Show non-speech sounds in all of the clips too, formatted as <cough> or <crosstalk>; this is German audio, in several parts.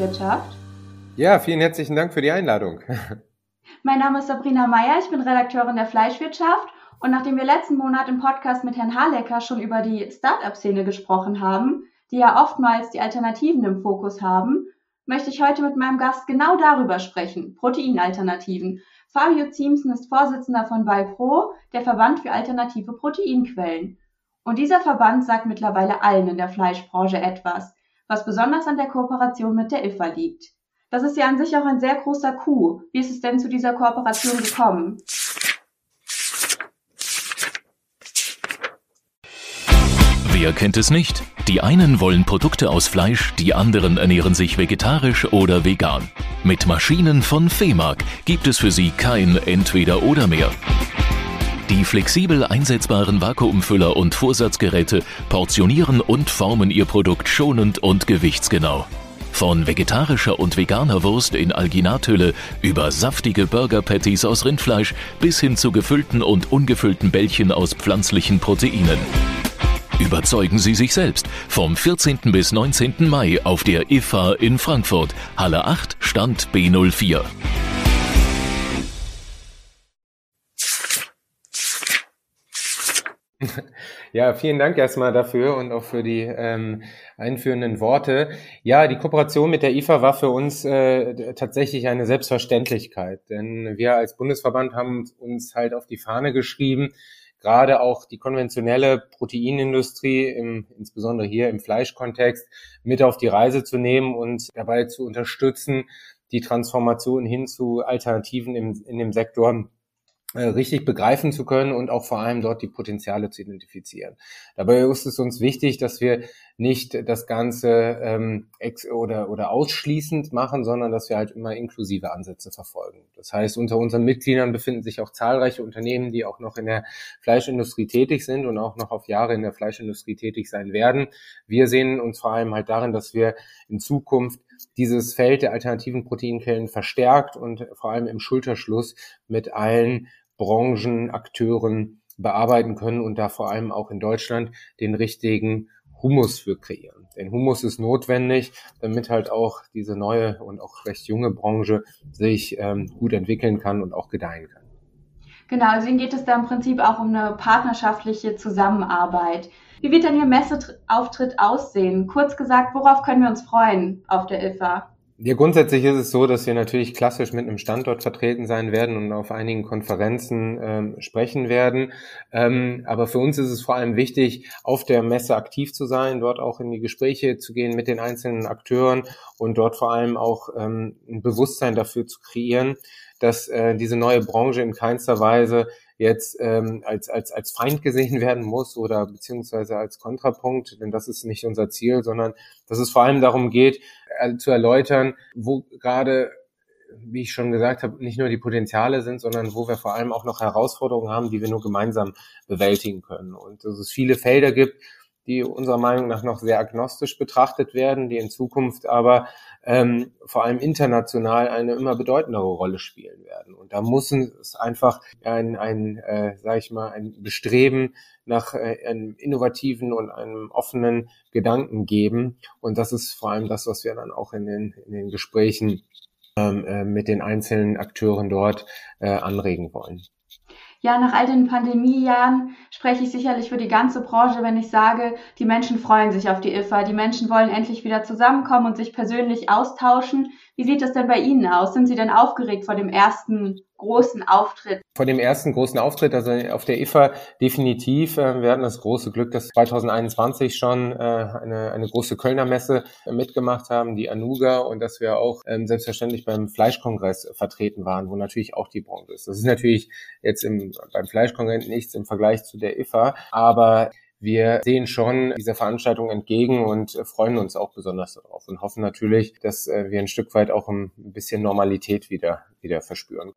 Fleischwirtschaft. Ja, vielen herzlichen Dank für die Einladung. <laughs> Mein Name ist Sabrina Meyer, ich bin Redakteurin der Fleischwirtschaft und nachdem wir letzten Monat im Podcast mit Herrn Halecker schon über die Start-up-Szene gesprochen haben, die ja oftmals die Alternativen im Fokus haben, möchte ich heute mit meinem Gast genau darüber sprechen, Proteinalternativen. Fabio Ziemsen ist Vorsitzender von BiPro, der Verband für alternative Proteinquellen. Und dieser Verband sagt mittlerweile allen in der Fleischbranche etwas, was besonders an der Kooperation mit der IFA liegt. Das ist ja an sich auch ein sehr großer Coup. Wie ist es denn zu dieser Kooperation gekommen? Wer kennt es nicht? Die einen wollen Produkte aus Fleisch, die anderen ernähren sich vegetarisch oder vegan. Mit Maschinen von FEMAG gibt es für sie kein Entweder oder mehr. Die flexibel einsetzbaren Vakuumfüller und Vorsatzgeräte portionieren und formen ihr Produkt schonend und gewichtsgenau. Von vegetarischer und veganer Wurst in Alginathülle über saftige Burger Patties aus Rindfleisch bis hin zu gefüllten und ungefüllten Bällchen aus pflanzlichen Proteinen. Überzeugen Sie sich selbst vom 14. bis 19. Mai auf der IFA in Frankfurt, Halle 8, Stand B04. <laughs> Ja, vielen Dank erstmal dafür und auch für die ähm, einführenden Worte. Ja, die Kooperation mit der IFA war für uns äh, tatsächlich eine Selbstverständlichkeit, denn wir als Bundesverband haben uns halt auf die Fahne geschrieben, gerade auch die konventionelle Proteinindustrie, im, insbesondere hier im Fleischkontext, mit auf die Reise zu nehmen und dabei zu unterstützen, die Transformation hin zu Alternativen im, in dem Sektor richtig begreifen zu können und auch vor allem dort die Potenziale zu identifizieren. Dabei ist es uns wichtig, dass wir nicht das Ganze ähm, ex oder, oder ausschließend machen, sondern dass wir halt immer inklusive Ansätze verfolgen. Das heißt, unter unseren Mitgliedern befinden sich auch zahlreiche Unternehmen, die auch noch in der Fleischindustrie tätig sind und auch noch auf Jahre in der Fleischindustrie tätig sein werden. Wir sehen uns vor allem halt darin, dass wir in Zukunft dieses Feld der alternativen Proteinquellen verstärkt und vor allem im Schulterschluss mit allen Branchenakteuren bearbeiten können und da vor allem auch in Deutschland den richtigen Humus für kreieren. Denn Humus ist notwendig, damit halt auch diese neue und auch recht junge Branche sich ähm, gut entwickeln kann und auch gedeihen kann. Genau, deswegen geht es da im Prinzip auch um eine partnerschaftliche Zusammenarbeit. Wie wird denn Ihr Messeauftritt aussehen? Kurz gesagt, worauf können wir uns freuen auf der IFA? Ja, grundsätzlich ist es so, dass wir natürlich klassisch mit einem Standort vertreten sein werden und auf einigen Konferenzen ähm, sprechen werden. Ähm, aber für uns ist es vor allem wichtig, auf der Messe aktiv zu sein, dort auch in die Gespräche zu gehen mit den einzelnen Akteuren und dort vor allem auch ähm, ein Bewusstsein dafür zu kreieren, dass äh, diese neue Branche in keinster Weise jetzt ähm, als, als, als Feind gesehen <laughs> werden muss oder beziehungsweise als Kontrapunkt, denn das ist nicht unser Ziel, sondern dass es vor allem darum geht, äh, zu erläutern, wo gerade wie ich schon gesagt habe, nicht nur die Potenziale sind, sondern wo wir vor allem auch noch Herausforderungen haben, die wir nur gemeinsam bewältigen können. Und dass es viele Felder gibt, die unserer Meinung nach noch sehr agnostisch betrachtet werden, die in Zukunft aber ähm, vor allem international eine immer bedeutendere Rolle spielen werden. Und da muss es einfach ein, ein äh, sag ich mal, ein Bestreben nach äh, einem innovativen und einem offenen Gedanken geben. Und das ist vor allem das, was wir dann auch in den, in den Gesprächen ähm, äh, mit den einzelnen Akteuren dort äh, anregen wollen. Ja, nach all den Pandemiejahren spreche ich sicherlich für die ganze Branche, wenn ich sage, die Menschen freuen sich auf die IFA. Die Menschen wollen endlich wieder zusammenkommen und sich persönlich austauschen. Wie sieht das denn bei Ihnen aus? Sind Sie denn aufgeregt vor dem ersten großen Auftritt? Vor dem ersten großen Auftritt, also auf der IFA definitiv. Äh, wir hatten das große Glück, dass 2021 schon äh, eine, eine große Kölner Messe mitgemacht haben, die Anuga, und dass wir auch ähm, selbstverständlich beim Fleischkongress vertreten waren, wo natürlich auch die Branche ist. Das ist natürlich jetzt im, beim Fleischkongress nichts im Vergleich zu der IFA, aber wir sehen schon dieser Veranstaltung entgegen und freuen uns auch besonders darauf und hoffen natürlich, dass äh, wir ein Stück weit auch ein bisschen Normalität wieder, wieder verspüren.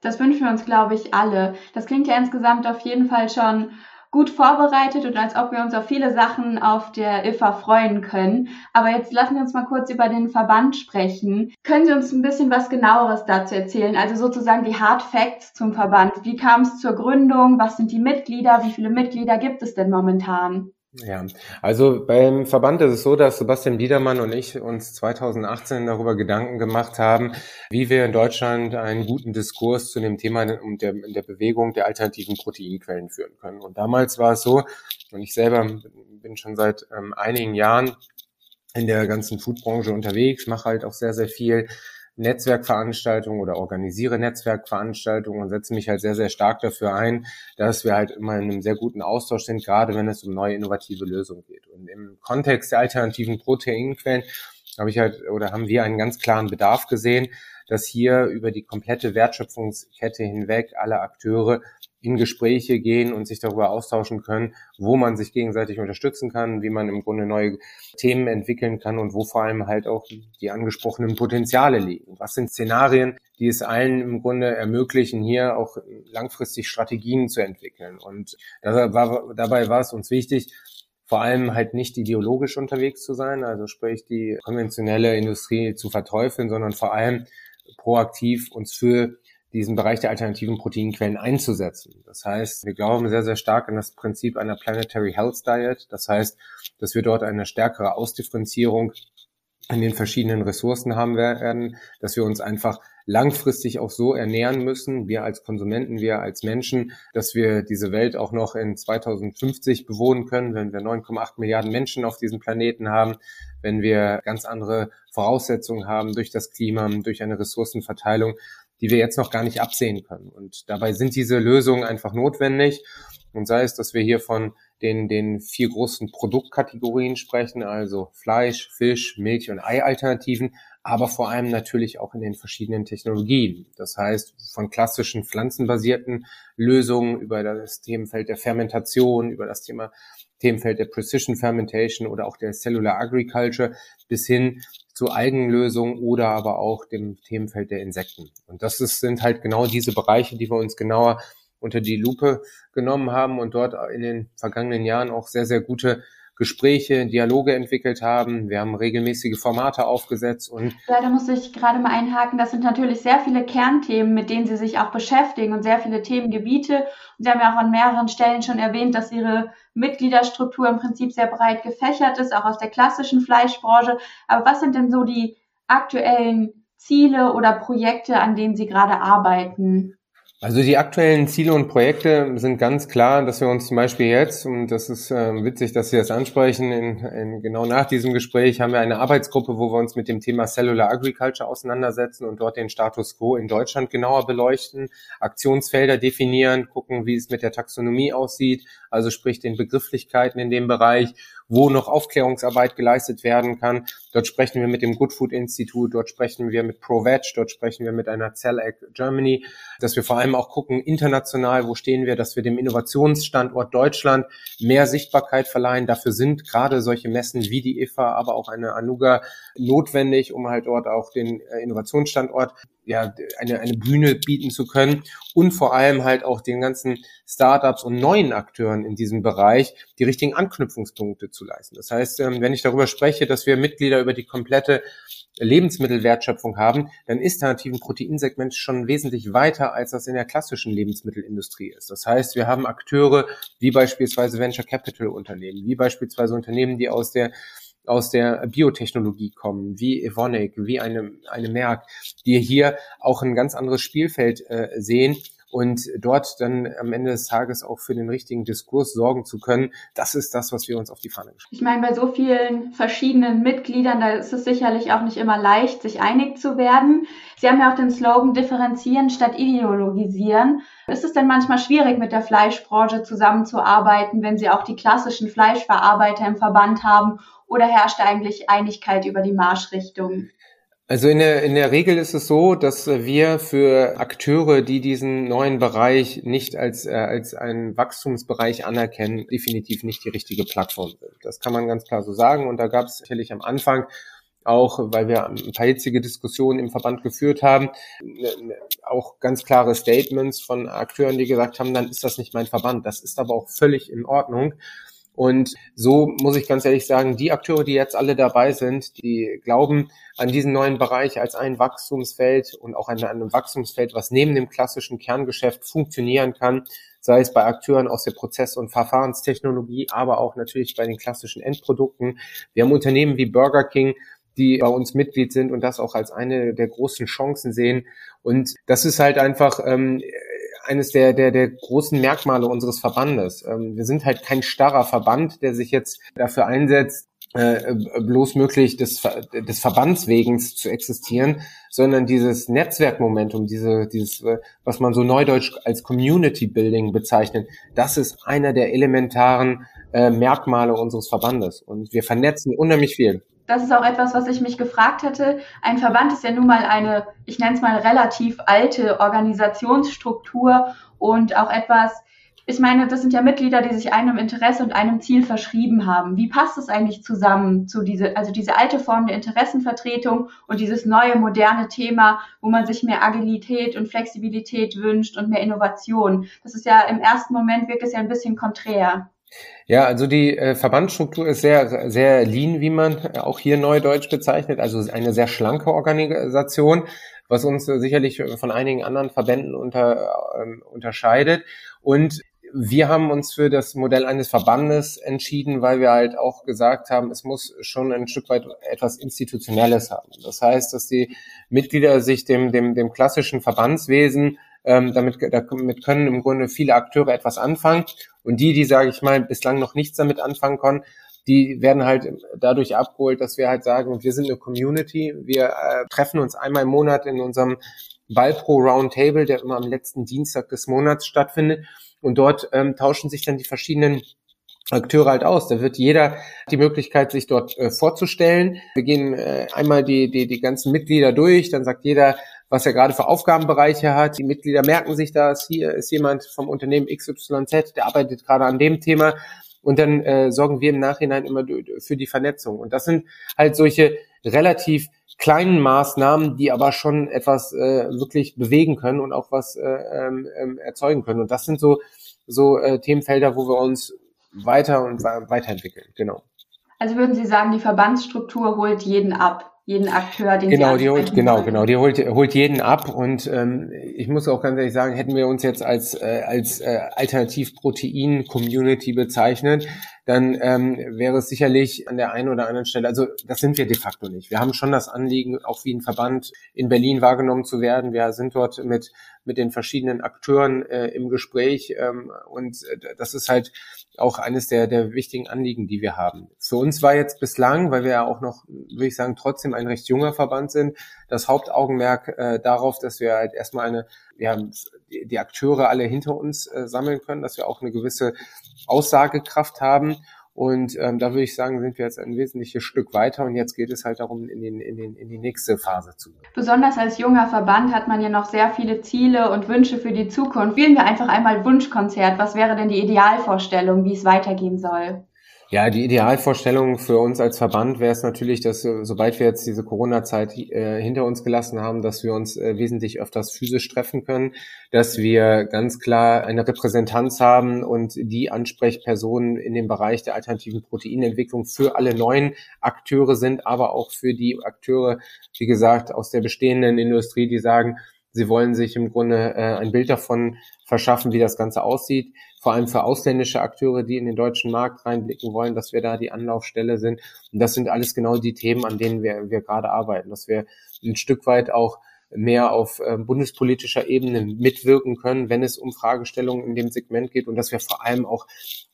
Das wünschen wir uns, glaube ich, alle. Das klingt ja insgesamt auf jeden Fall schon gut vorbereitet und als ob wir uns auf viele Sachen auf der IFA freuen können. Aber jetzt lassen wir uns mal kurz über den Verband sprechen. Können Sie uns ein bisschen was genaueres dazu erzählen? Also sozusagen die Hard Facts zum Verband. Wie kam es zur Gründung? Was sind die Mitglieder? Wie viele Mitglieder gibt es denn momentan? Ja, also beim Verband ist es so, dass Sebastian Biedermann und ich uns 2018 darüber Gedanken gemacht haben, wie wir in Deutschland einen guten Diskurs zu dem Thema der, der Bewegung der alternativen Proteinquellen führen können. Und damals war es so, und ich selber bin schon seit ähm, einigen Jahren in der ganzen Foodbranche unterwegs, mache halt auch sehr, sehr viel Netzwerkveranstaltungen oder organisiere Netzwerkveranstaltungen und setze mich halt sehr, sehr stark dafür ein, dass wir halt immer in einem sehr guten Austausch sind, gerade wenn es um neue innovative Lösungen geht. Und im Kontext der alternativen Proteinquellen habe ich halt oder haben wir einen ganz klaren Bedarf gesehen, dass hier über die komplette Wertschöpfungskette hinweg alle Akteure in Gespräche gehen und sich darüber austauschen können, wo man sich gegenseitig unterstützen kann, wie man im Grunde neue Themen entwickeln kann und wo vor allem halt auch die angesprochenen Potenziale liegen. Was sind Szenarien, die es allen im Grunde ermöglichen, hier auch langfristig Strategien zu entwickeln. Und dabei war es uns wichtig, vor allem halt nicht ideologisch unterwegs zu sein, also sprich die konventionelle Industrie zu verteufeln, sondern vor allem proaktiv uns für diesen Bereich der alternativen Proteinquellen einzusetzen. Das heißt, wir glauben sehr, sehr stark an das Prinzip einer Planetary Health Diet. Das heißt, dass wir dort eine stärkere Ausdifferenzierung in den verschiedenen Ressourcen haben werden, dass wir uns einfach langfristig auch so ernähren müssen, wir als Konsumenten, wir als Menschen, dass wir diese Welt auch noch in 2050 bewohnen können, wenn wir 9,8 Milliarden Menschen auf diesem Planeten haben, wenn wir ganz andere Voraussetzungen haben durch das Klima, durch eine Ressourcenverteilung, die wir jetzt noch gar nicht absehen können. Und dabei sind diese Lösungen einfach notwendig. Und sei es, dass wir hier von den, den vier großen Produktkategorien sprechen, also Fleisch, Fisch, Milch und Ei-Alternativen, aber vor allem natürlich auch in den verschiedenen Technologien. Das heißt, von klassischen pflanzenbasierten Lösungen über das Themenfeld der Fermentation, über das Thema Themenfeld der Precision Fermentation oder auch der Cellular Agriculture bis hin zu Algenlösungen oder aber auch dem Themenfeld der Insekten. Und das ist, sind halt genau diese Bereiche, die wir uns genauer unter die Lupe genommen haben und dort in den vergangenen Jahren auch sehr, sehr gute Gespräche, Dialoge entwickelt haben. Wir haben regelmäßige Formate aufgesetzt und ja, da muss ich gerade mal einhaken. Das sind natürlich sehr viele Kernthemen, mit denen Sie sich auch beschäftigen und sehr viele Themengebiete. Und Sie haben ja auch an mehreren Stellen schon erwähnt, dass Ihre Mitgliederstruktur im Prinzip sehr breit gefächert ist, auch aus der klassischen Fleischbranche. Aber was sind denn so die aktuellen Ziele oder Projekte, an denen Sie gerade arbeiten? Also die aktuellen Ziele und Projekte sind ganz klar, dass wir uns zum Beispiel jetzt, und das ist äh, witzig, dass Sie das ansprechen, in, in, genau nach diesem Gespräch haben wir eine Arbeitsgruppe, wo wir uns mit dem Thema Cellular Agriculture auseinandersetzen und dort den Status quo in Deutschland genauer beleuchten, Aktionsfelder definieren, gucken, wie es mit der Taxonomie aussieht, also sprich den Begrifflichkeiten in dem Bereich wo noch Aufklärungsarbeit geleistet werden kann. Dort sprechen wir mit dem Good Food Institute, dort sprechen wir mit ProVeg, dort sprechen wir mit einer CELAC Germany, dass wir vor allem auch gucken, international, wo stehen wir, dass wir dem Innovationsstandort Deutschland mehr Sichtbarkeit verleihen. Dafür sind gerade solche Messen wie die IFA, aber auch eine Anuga notwendig, um halt dort auch den äh, Innovationsstandort ja, eine, eine Bühne bieten zu können und vor allem halt auch den ganzen Startups und neuen Akteuren in diesem Bereich die richtigen Anknüpfungspunkte zu leisten. Das heißt, ähm, wenn ich darüber spreche, dass wir Mitglieder über die komplette Lebensmittelwertschöpfung haben, dann ist der nativen Proteinsegment schon wesentlich weiter, als das in der klassischen Lebensmittelindustrie ist. Das heißt, wir haben Akteure wie beispielsweise Venture Capital Unternehmen, wie beispielsweise Unternehmen, die aus der aus der Biotechnologie kommen, wie Evonik, wie eine, eine Merck, die hier auch ein ganz anderes Spielfeld äh, sehen und dort dann am Ende des Tages auch für den richtigen Diskurs sorgen zu können, das ist das, was wir uns auf die Fahne geschrieben Ich meine, bei so vielen verschiedenen Mitgliedern, da ist es sicherlich auch nicht immer leicht, sich einig zu werden. Sie haben ja auch den Slogan differenzieren statt ideologisieren. Ist es denn manchmal schwierig, mit der Fleischbranche zusammenzuarbeiten, wenn Sie auch die klassischen Fleischverarbeiter im Verband haben oder herrscht eigentlich Einigkeit über die Marschrichtung? Also in der, in der Regel ist es so, dass wir für Akteure, die diesen neuen Bereich nicht als, äh, als einen Wachstumsbereich anerkennen, definitiv nicht die richtige Plattform sind. Das kann man ganz klar so sagen. Und da gab es sicherlich am Anfang auch, weil wir ein paar hitzige Diskussionen im Verband geführt haben, ne, ne, auch ganz klare Statements von Akteuren, die gesagt haben, dann ist das nicht mein Verband. Das ist aber auch völlig in Ordnung. Und so muss ich ganz ehrlich sagen, die Akteure, die jetzt alle dabei sind, die glauben an diesen neuen Bereich als ein Wachstumsfeld und auch an einem Wachstumsfeld, was neben dem klassischen Kerngeschäft funktionieren kann, sei es bei Akteuren aus der Prozess- und Verfahrenstechnologie, aber auch natürlich bei den klassischen Endprodukten. Wir haben Unternehmen wie Burger King, die bei uns Mitglied sind und das auch als eine der großen Chancen sehen. Und das ist halt einfach ähm, eines der, der, der großen Merkmale unseres Verbandes. Ähm, wir sind halt kein starrer Verband, der sich jetzt dafür einsetzt, äh, bloß möglich des, des Verbandswegens zu existieren, sondern dieses Netzwerkmomentum, diese, dieses, äh, was man so neudeutsch als Community Building bezeichnet, das ist einer der elementaren äh, Merkmale unseres Verbandes. Und wir vernetzen unheimlich viel das ist auch etwas, was ich mich gefragt hätte. Ein Verband ist ja nun mal eine, ich nenne es mal relativ alte Organisationsstruktur und auch etwas, ich meine, das sind ja Mitglieder, die sich einem Interesse und einem Ziel verschrieben haben. Wie passt es eigentlich zusammen zu diese, also diese alte Form der Interessenvertretung und dieses neue moderne Thema, wo man sich mehr Agilität und Flexibilität wünscht und mehr Innovation? Das ist ja im ersten Moment wirkt es ja ein bisschen konträr. Ja, also die äh, Verbandsstruktur ist sehr, sehr lean, wie man auch hier neudeutsch bezeichnet, also eine sehr schlanke Organisation, was uns äh, sicherlich von einigen anderen Verbänden unter, äh, unterscheidet. Und wir haben uns für das Modell eines Verbandes entschieden, weil wir halt auch gesagt haben, es muss schon ein Stück weit etwas Institutionelles haben. Das heißt, dass die Mitglieder sich dem, dem, dem klassischen Verbandswesen ähm, damit, damit können im Grunde viele Akteure etwas anfangen. Und die, die, sage ich mal, bislang noch nichts damit anfangen konnten, die werden halt dadurch abgeholt, dass wir halt sagen, wir sind eine Community. Wir äh, treffen uns einmal im Monat in unserem Ballpro Roundtable, der immer am letzten Dienstag des Monats stattfindet. Und dort ähm, tauschen sich dann die verschiedenen Akteure halt aus. Da wird jeder die Möglichkeit, sich dort äh, vorzustellen. Wir gehen äh, einmal die, die, die ganzen Mitglieder durch, dann sagt jeder, was er gerade für Aufgabenbereiche hat. Die Mitglieder merken sich das. Hier ist jemand vom Unternehmen XYZ, der arbeitet gerade an dem Thema. Und dann äh, sorgen wir im Nachhinein immer für die Vernetzung. Und das sind halt solche relativ kleinen Maßnahmen, die aber schon etwas äh, wirklich bewegen können und auch was äh, ähm, ähm erzeugen können. Und das sind so so äh, Themenfelder, wo wir uns weiter und weiterentwickeln. Genau. Also würden Sie sagen, die Verbandsstruktur holt jeden ab? Jeden Akteur, den genau, die holt, genau, genau, die holt, holt jeden ab und ähm, ich muss auch ganz ehrlich sagen, hätten wir uns jetzt als äh, als äh, Alternativ-Protein-Community bezeichnet, dann ähm, wäre es sicherlich an der einen oder anderen Stelle, also das sind wir de facto nicht. Wir haben schon das Anliegen, auch wie ein Verband in Berlin wahrgenommen zu werden. Wir sind dort mit mit den verschiedenen Akteuren äh, im Gespräch ähm, und äh, das ist halt auch eines der, der wichtigen Anliegen, die wir haben. Für uns war jetzt bislang, weil wir ja auch noch, würde ich sagen, trotzdem ein recht junger Verband sind, das Hauptaugenmerk äh, darauf, dass wir halt erstmal eine, ja, die, die Akteure alle hinter uns äh, sammeln können, dass wir auch eine gewisse Aussagekraft haben und ähm, da würde ich sagen, sind wir jetzt ein wesentliches Stück weiter und jetzt geht es halt darum, in, den, in, den, in die nächste Phase zu gehen. Besonders als junger Verband hat man ja noch sehr viele Ziele und Wünsche für die Zukunft. Wählen wir einfach einmal Wunschkonzert. Was wäre denn die Idealvorstellung, wie es weitergehen soll? Ja, die Idealvorstellung für uns als Verband wäre es natürlich, dass äh, sobald wir jetzt diese Corona-Zeit äh, hinter uns gelassen haben, dass wir uns äh, wesentlich öfters physisch treffen können, dass wir ganz klar eine Repräsentanz haben und die Ansprechpersonen in dem Bereich der alternativen Proteinentwicklung für alle neuen Akteure sind, aber auch für die Akteure, wie gesagt, aus der bestehenden Industrie, die sagen, sie wollen sich im Grunde äh, ein Bild davon verschaffen, wie das Ganze aussieht vor allem für ausländische Akteure, die in den deutschen Markt reinblicken wollen, dass wir da die Anlaufstelle sind. Und das sind alles genau die Themen, an denen wir, wir gerade arbeiten, dass wir ein Stück weit auch mehr auf äh, bundespolitischer Ebene mitwirken können, wenn es um Fragestellungen in dem Segment geht und dass wir vor allem auch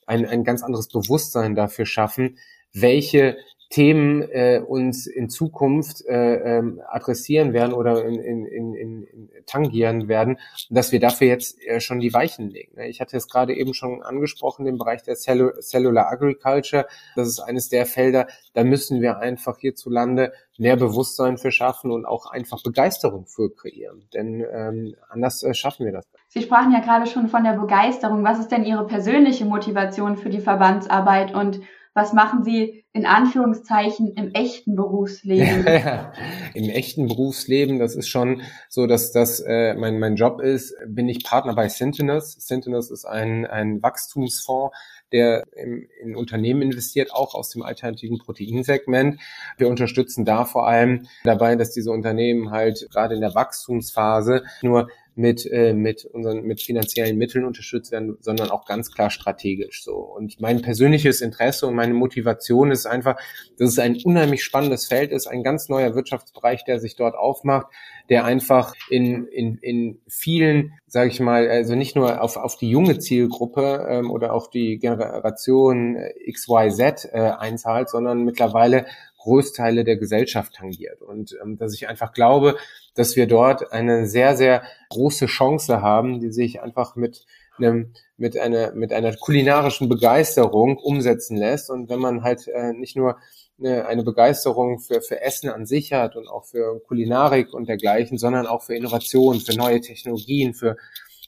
ein, ein ganz anderes Bewusstsein dafür schaffen, welche Themen äh, uns in Zukunft äh, ähm, adressieren werden oder in, in, in, in tangieren werden, dass wir dafür jetzt äh, schon die Weichen legen. Ne? Ich hatte es gerade eben schon angesprochen, den Bereich der Cellu Cellular Agriculture. Das ist eines der Felder, da müssen wir einfach hierzulande mehr Bewusstsein für schaffen und auch einfach Begeisterung für kreieren. Denn ähm, anders äh, schaffen wir das. Sie sprachen ja gerade schon von der Begeisterung. Was ist denn Ihre persönliche Motivation für die Verbandsarbeit und was machen Sie in Anführungszeichen im echten Berufsleben? Ja, <laughs> ja. Im echten Berufsleben, das ist schon so, dass das äh, mein, mein Job ist, bin ich Partner bei Sentinels. Sentinels ist ein, ein Wachstumsfonds, der in, in Unternehmen investiert, auch aus dem alternativen Proteinsegment. Wir unterstützen da vor allem dabei, dass diese Unternehmen halt gerade in der Wachstumsphase nur mit, äh, mit unseren, mit finanziellen Mitteln unterstützt werden, sondern auch ganz klar strategisch so. Und mein persönliches Interesse und meine Motivation ist einfach, dass es ein unheimlich spannendes Feld ist, ein ganz neuer Wirtschaftsbereich, der sich dort aufmacht, der einfach in, in, in vielen, sage ich mal, also nicht nur auf, auf die junge Zielgruppe ähm, oder auf die Generation XYZ äh, einzahlt, sondern mittlerweile Großteile der Gesellschaft tangiert. Und ähm, dass ich einfach glaube, dass wir dort eine sehr, sehr große Chance haben, die sich einfach mit einem, mit einer, mit einer kulinarischen Begeisterung umsetzen lässt. Und wenn man halt äh, nicht nur eine, eine Begeisterung für, für Essen an sich hat und auch für Kulinarik und dergleichen, sondern auch für Innovation, für neue Technologien, für,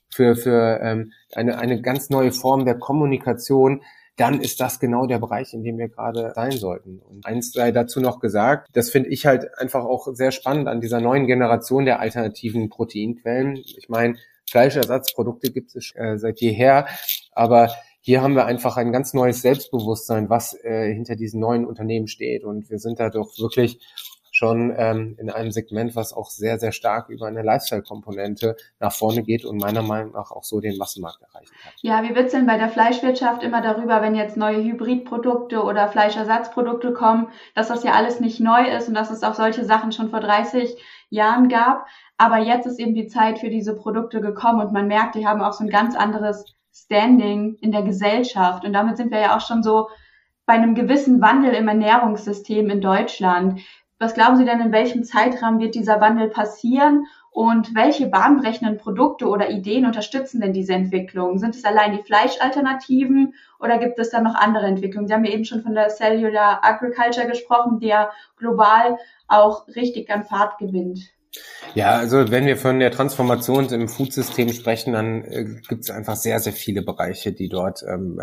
für, für ähm, eine, eine ganz neue Form der Kommunikation, dann ist das genau der Bereich, in dem wir gerade sein sollten. Und eins sei dazu noch gesagt, das finde ich halt einfach auch sehr spannend an dieser neuen Generation der alternativen Proteinquellen. Ich meine, Fleischersatzprodukte gibt es äh, seit jeher, aber hier haben wir einfach ein ganz neues Selbstbewusstsein, was äh, hinter diesen neuen Unternehmen steht. Und wir sind da doch wirklich schon ähm, in einem Segment, was auch sehr, sehr stark über eine Lifestyle-Komponente nach vorne geht und meiner Meinung nach auch so den Massenmarkt erreichen kann. Ja, wie wird's denn bei der Fleischwirtschaft immer darüber, wenn jetzt neue Hybridprodukte oder Fleischersatzprodukte kommen, dass das ja alles nicht neu ist und dass es auch solche Sachen schon vor 30 Jahren gab. Aber jetzt ist eben die Zeit für diese Produkte gekommen und man merkt, die haben auch so ein ganz anderes Standing in der Gesellschaft. Und damit sind wir ja auch schon so bei einem gewissen Wandel im Ernährungssystem in Deutschland. Was glauben Sie denn, in welchem Zeitrahmen wird dieser Wandel passieren? Und welche bahnbrechenden Produkte oder Ideen unterstützen denn diese Entwicklung? Sind es allein die Fleischalternativen oder gibt es da noch andere Entwicklungen? Sie haben ja eben schon von der Cellular Agriculture gesprochen, der global auch richtig an Fahrt gewinnt. Ja, also wenn wir von der Transformation im Foodsystem sprechen, dann äh, gibt es einfach sehr, sehr viele Bereiche, die dort ähm,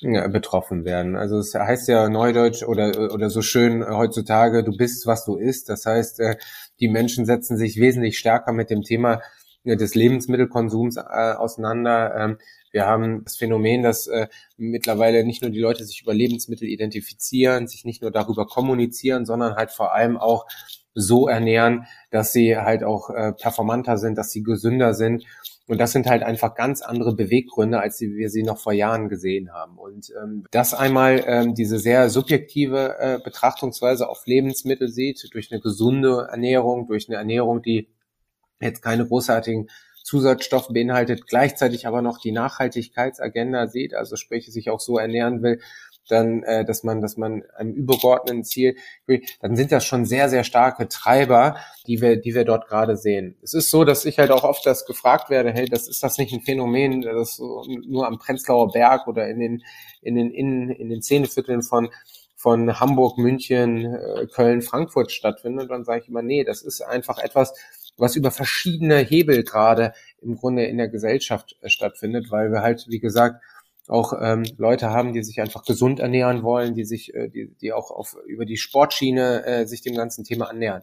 betroffen werden. Also es heißt ja neudeutsch oder, oder so schön heutzutage, du bist, was du isst. Das heißt, äh, die Menschen setzen sich wesentlich stärker mit dem Thema äh, des Lebensmittelkonsums äh, auseinander. Ähm, wir haben das Phänomen, dass äh, mittlerweile nicht nur die Leute sich über Lebensmittel identifizieren, sich nicht nur darüber kommunizieren, sondern halt vor allem auch so ernähren, dass sie halt auch äh, performanter sind, dass sie gesünder sind. Und das sind halt einfach ganz andere Beweggründe, als wir sie noch vor Jahren gesehen haben. Und ähm, das einmal ähm, diese sehr subjektive äh, Betrachtungsweise auf Lebensmittel sieht, durch eine gesunde Ernährung, durch eine Ernährung, die jetzt keine großartigen Zusatzstoffe beinhaltet, gleichzeitig aber noch die Nachhaltigkeitsagenda sieht, also sprich sich auch so ernähren will, dann, äh, dass man, dass man einem übergeordneten Ziel, dann sind das schon sehr, sehr starke Treiber, die wir, die wir dort gerade sehen. Es ist so, dass ich halt auch oft das gefragt werde, hey, das ist das nicht ein Phänomen, das nur am Prenzlauer Berg oder in den, in den, in, in den Szenevierteln von von Hamburg, München, äh, Köln, Frankfurt stattfindet, dann sage ich immer, nee, das ist einfach etwas, was über verschiedene Hebel gerade im Grunde in der Gesellschaft äh, stattfindet, weil wir halt, wie gesagt, auch ähm, Leute haben, die sich einfach gesund ernähren wollen, die sich, äh, die, die auch auf, über die Sportschiene äh, sich dem ganzen Thema annähern.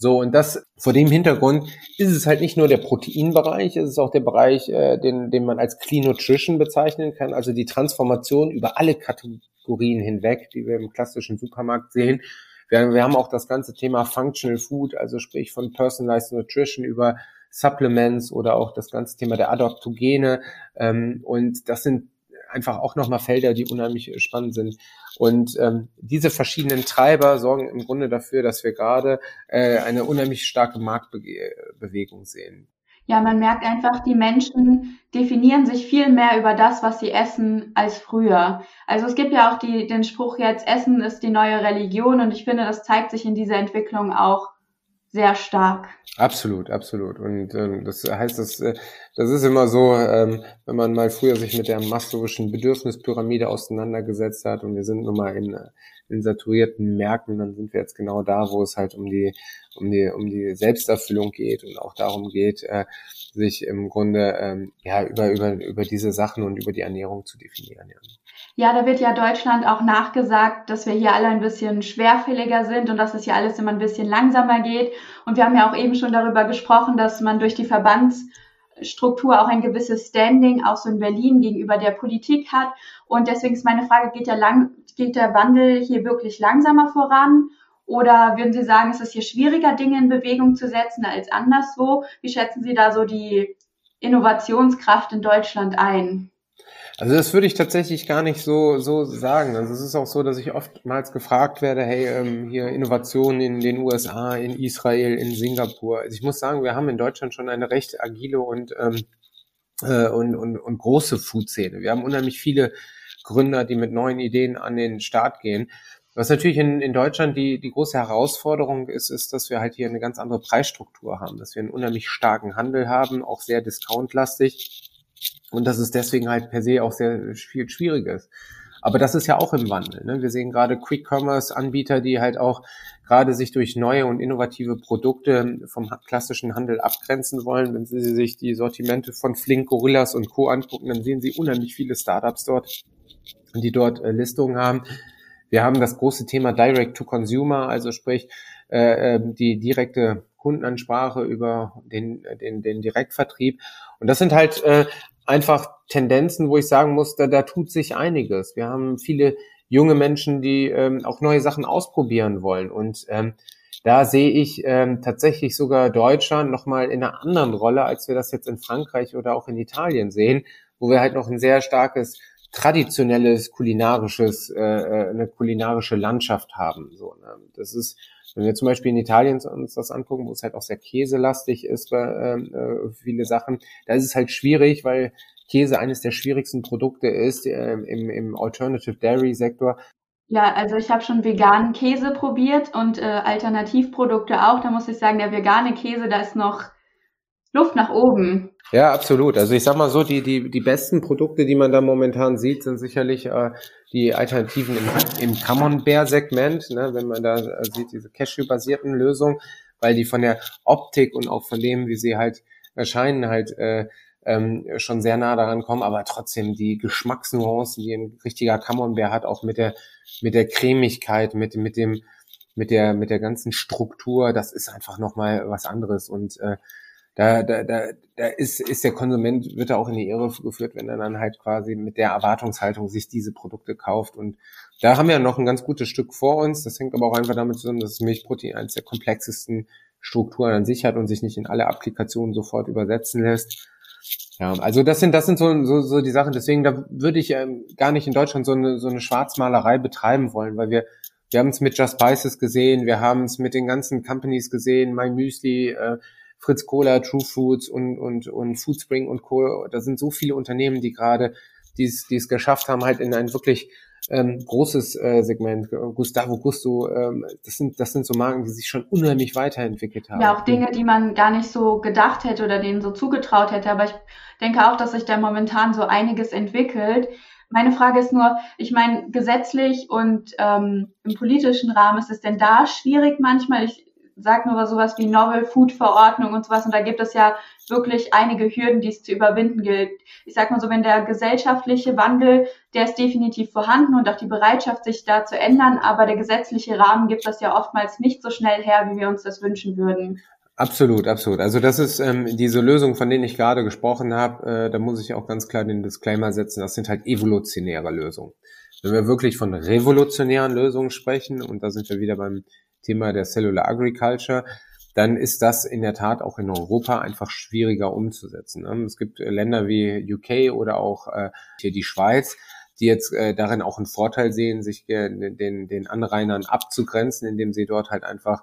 So, und das vor dem Hintergrund ist es halt nicht nur der Proteinbereich, es ist auch der Bereich, äh, den, den man als Clean Nutrition bezeichnen kann, also die Transformation über alle Kategorien hinweg, die wir im klassischen Supermarkt sehen. Wir, wir haben auch das ganze Thema Functional Food, also sprich von Personalized Nutrition über Supplements oder auch das ganze Thema der Adaptogene. Ähm, und das sind einfach auch nochmal Felder, die unheimlich spannend sind. Und ähm, diese verschiedenen Treiber sorgen im Grunde dafür, dass wir gerade äh, eine unheimlich starke Marktbewegung sehen. Ja, man merkt einfach, die Menschen definieren sich viel mehr über das, was sie essen, als früher. Also es gibt ja auch die, den Spruch jetzt, Essen ist die neue Religion und ich finde, das zeigt sich in dieser Entwicklung auch sehr stark. Absolut, absolut. Und ähm, das heißt, das, äh, das ist immer so, ähm, wenn man mal früher sich mit der maslowischen Bedürfnispyramide auseinandergesetzt hat und wir sind nun mal in, äh, in saturierten Märkten, dann sind wir jetzt genau da, wo es halt um die, um die, um die Selbsterfüllung geht und auch darum geht, äh, sich im Grunde ähm, ja über, über, über diese Sachen und über die Ernährung zu definieren. Ja. Ja, da wird ja Deutschland auch nachgesagt, dass wir hier alle ein bisschen schwerfälliger sind und dass es hier alles immer ein bisschen langsamer geht. Und wir haben ja auch eben schon darüber gesprochen, dass man durch die Verbands Struktur auch ein gewisses Standing, auch so in Berlin gegenüber der Politik hat. Und deswegen ist meine Frage, geht der, lang, geht der Wandel hier wirklich langsamer voran? Oder würden Sie sagen, es ist hier schwieriger, Dinge in Bewegung zu setzen als anderswo? Wie schätzen Sie da so die Innovationskraft in Deutschland ein? Also das würde ich tatsächlich gar nicht so, so sagen. Also es ist auch so, dass ich oftmals gefragt werde, hey, ähm, hier Innovationen in den USA, in Israel, in Singapur. Also ich muss sagen, wir haben in Deutschland schon eine recht agile und, ähm, äh, und, und, und große Food-Szene. Wir haben unheimlich viele Gründer, die mit neuen Ideen an den Start gehen. Was natürlich in, in Deutschland die, die große Herausforderung ist, ist, dass wir halt hier eine ganz andere Preisstruktur haben, dass wir einen unheimlich starken Handel haben, auch sehr discountlastig und dass es deswegen halt per se auch sehr viel schwieriger ist. Aber das ist ja auch im Wandel. Ne? Wir sehen gerade Quick-Commerce-Anbieter, die halt auch gerade sich durch neue und innovative Produkte vom klassischen Handel abgrenzen wollen. Wenn Sie sich die Sortimente von Flink, Gorillas und Co. angucken, dann sehen Sie unheimlich viele Startups dort, die dort äh, Listungen haben. Wir haben das große Thema Direct to Consumer, also sprich äh, ähm, die direkte Kundenansprache über den, den, den Direktvertrieb. Und das sind halt äh, einfach Tendenzen, wo ich sagen muss, da, da tut sich einiges. Wir haben viele junge Menschen, die ähm, auch neue Sachen ausprobieren wollen. Und ähm, da sehe ich ähm, tatsächlich sogar Deutschland nochmal in einer anderen Rolle, als wir das jetzt in Frankreich oder auch in Italien sehen, wo wir halt noch ein sehr starkes traditionelles kulinarisches, äh, äh eine kulinarische Landschaft haben. So, ne? Das ist wenn wir zum Beispiel in Italien uns das angucken, wo es halt auch sehr käselastig ist ähm, äh, viele Sachen, da ist es halt schwierig, weil Käse eines der schwierigsten Produkte ist äh, im, im Alternative Dairy Sektor. Ja, also ich habe schon veganen Käse probiert und äh, Alternativprodukte auch. Da muss ich sagen, der vegane Käse, da ist noch Luft nach oben. Ja, absolut. Also ich sag mal so, die, die, die besten Produkte, die man da momentan sieht, sind sicherlich äh, die Alternativen im, im Camembert-Segment, ne, wenn man da äh, sieht, diese Cashew-basierten Lösungen, weil die von der Optik und auch von dem, wie sie halt erscheinen, halt äh, ähm, schon sehr nah daran kommen, aber trotzdem die Geschmacksnuancen, die ein richtiger Camembert hat, auch mit der mit der Cremigkeit, mit mit dem mit der mit der ganzen Struktur, das ist einfach noch mal was anderes und äh, da, da, da, da ist, ist der Konsument, wird er auch in die Irre geführt, wenn er dann halt quasi mit der Erwartungshaltung sich diese Produkte kauft. Und da haben wir noch ein ganz gutes Stück vor uns. Das hängt aber auch einfach damit zusammen, dass Milchprotein eines der komplexesten Strukturen an sich hat und sich nicht in alle Applikationen sofort übersetzen lässt. Ja, also das sind das sind so, so, so die Sachen. Deswegen da würde ich ähm, gar nicht in Deutschland so eine so eine Schwarzmalerei betreiben wollen, weil wir wir haben es mit Just Spices gesehen, wir haben es mit den ganzen Companies gesehen, My Müsli, äh, Fritz Cola, True Foods und, und, und Foodspring und Co. Da sind so viele Unternehmen, die gerade die es geschafft haben, halt in ein wirklich ähm, großes äh, Segment. Gustavo Gusto, ähm, das sind das sind so Marken, die sich schon unheimlich weiterentwickelt haben. Ja, auch Dinge, die man gar nicht so gedacht hätte oder denen so zugetraut hätte. Aber ich denke auch, dass sich da momentan so einiges entwickelt. Meine Frage ist nur, ich meine, gesetzlich und ähm, im politischen Rahmen ist es denn da schwierig manchmal? Ich sag nur sowas wie Novel Food Verordnung und sowas. Und da gibt es ja wirklich einige Hürden, die es zu überwinden gilt. Ich sag mal so, wenn der gesellschaftliche Wandel, der ist definitiv vorhanden und auch die Bereitschaft, sich da zu ändern, aber der gesetzliche Rahmen gibt das ja oftmals nicht so schnell her, wie wir uns das wünschen würden. Absolut, absolut. Also das ist ähm, diese Lösung, von denen ich gerade gesprochen habe, äh, da muss ich auch ganz klar den Disclaimer setzen, das sind halt evolutionäre Lösungen. Wenn wir wirklich von revolutionären Lösungen sprechen, und da sind wir wieder beim Thema der Cellular Agriculture, dann ist das in der Tat auch in Europa einfach schwieriger umzusetzen. Ne? Es gibt äh, Länder wie UK oder auch äh, hier die Schweiz, die jetzt äh, darin auch einen Vorteil sehen, sich den, den Anrainern abzugrenzen, indem sie dort halt einfach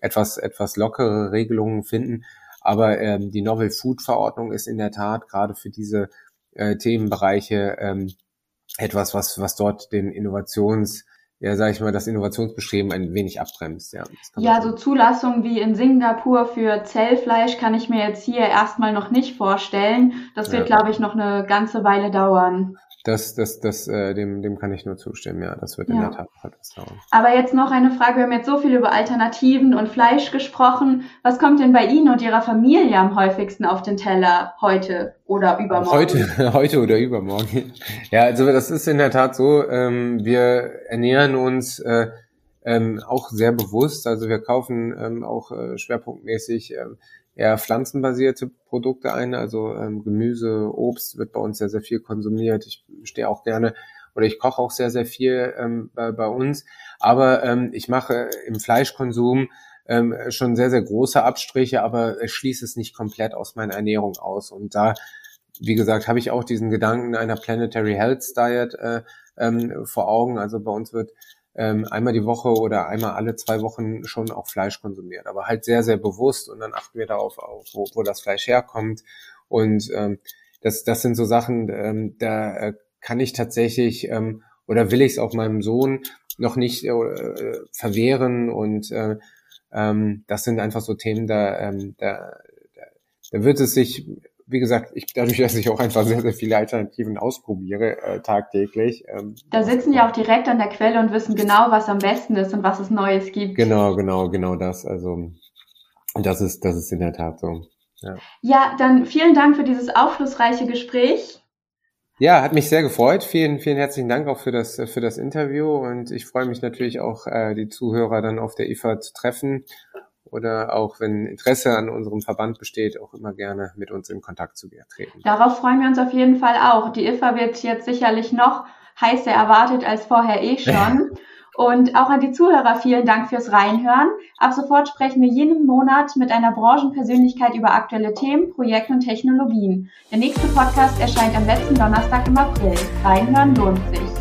etwas, etwas lockere Regelungen finden. Aber ähm, die Novel Food Verordnung ist in der Tat gerade für diese Themenbereiche ähm, etwas, was, was dort den Innovations ja, sage ich mal, das Innovationsbestreben ein wenig abbremst. Ja, ja so Zulassungen wie in Singapur für Zellfleisch kann ich mir jetzt hier erstmal noch nicht vorstellen. Das wird, ja. glaube ich, noch eine ganze Weile dauern. Das, das, das, äh, dem, dem kann ich nur zustimmen, ja. Das wird ja. in der Tat etwas dauern. Aber jetzt noch eine Frage. Wir haben jetzt so viel über Alternativen und Fleisch gesprochen. Was kommt denn bei Ihnen und Ihrer Familie am häufigsten auf den Teller heute oder übermorgen? Heute, <laughs> heute oder übermorgen. Ja, also das ist in der Tat so. Ähm, wir ernähren uns äh, ähm, auch sehr bewusst. Also wir kaufen ähm, auch äh, schwerpunktmäßig ähm, eher pflanzenbasierte Produkte ein. Also ähm, Gemüse, Obst wird bei uns sehr, sehr viel konsumiert. Ich stehe auch gerne oder ich koche auch sehr, sehr viel ähm, bei, bei uns. Aber ähm, ich mache im Fleischkonsum ähm, schon sehr, sehr große Abstriche, aber schließe es nicht komplett aus meiner Ernährung aus. Und da, wie gesagt, habe ich auch diesen Gedanken einer Planetary Health Diet äh, ähm, vor Augen. Also bei uns wird ähm, einmal die Woche oder einmal alle zwei Wochen schon auch Fleisch konsumiert, aber halt sehr, sehr bewusst und dann achten wir darauf, auch, wo, wo das Fleisch herkommt. Und ähm, das, das sind so Sachen, ähm, da äh, kann ich tatsächlich ähm, oder will ich es auch meinem Sohn noch nicht äh, verwehren und äh, ähm, das sind einfach so Themen, da, ähm, da, da, da wird es sich wie gesagt, ich, dadurch, dass ich auch einfach sehr, sehr viele Alternativen ausprobiere äh, tagtäglich. Ähm, da sitzen die auch direkt an der Quelle und wissen genau, was am besten ist und was es Neues gibt. Genau, genau, genau das. Also das ist, das ist in der Tat so. Ja. ja, dann vielen Dank für dieses aufschlussreiche Gespräch. Ja, hat mich sehr gefreut. Vielen, vielen herzlichen Dank auch für das, für das Interview und ich freue mich natürlich auch, äh, die Zuhörer dann auf der IFA zu treffen oder auch wenn Interesse an unserem Verband besteht, auch immer gerne mit uns in Kontakt zu treten. Darauf freuen wir uns auf jeden Fall auch. Die IFA wird jetzt sicherlich noch heißer erwartet als vorher eh schon. <laughs> Und auch an die Zuhörer vielen Dank fürs Reinhören. Ab sofort sprechen wir jeden Monat mit einer Branchenpersönlichkeit über aktuelle Themen, Projekte und Technologien. Der nächste Podcast erscheint am letzten Donnerstag im April. Reinhören lohnt sich.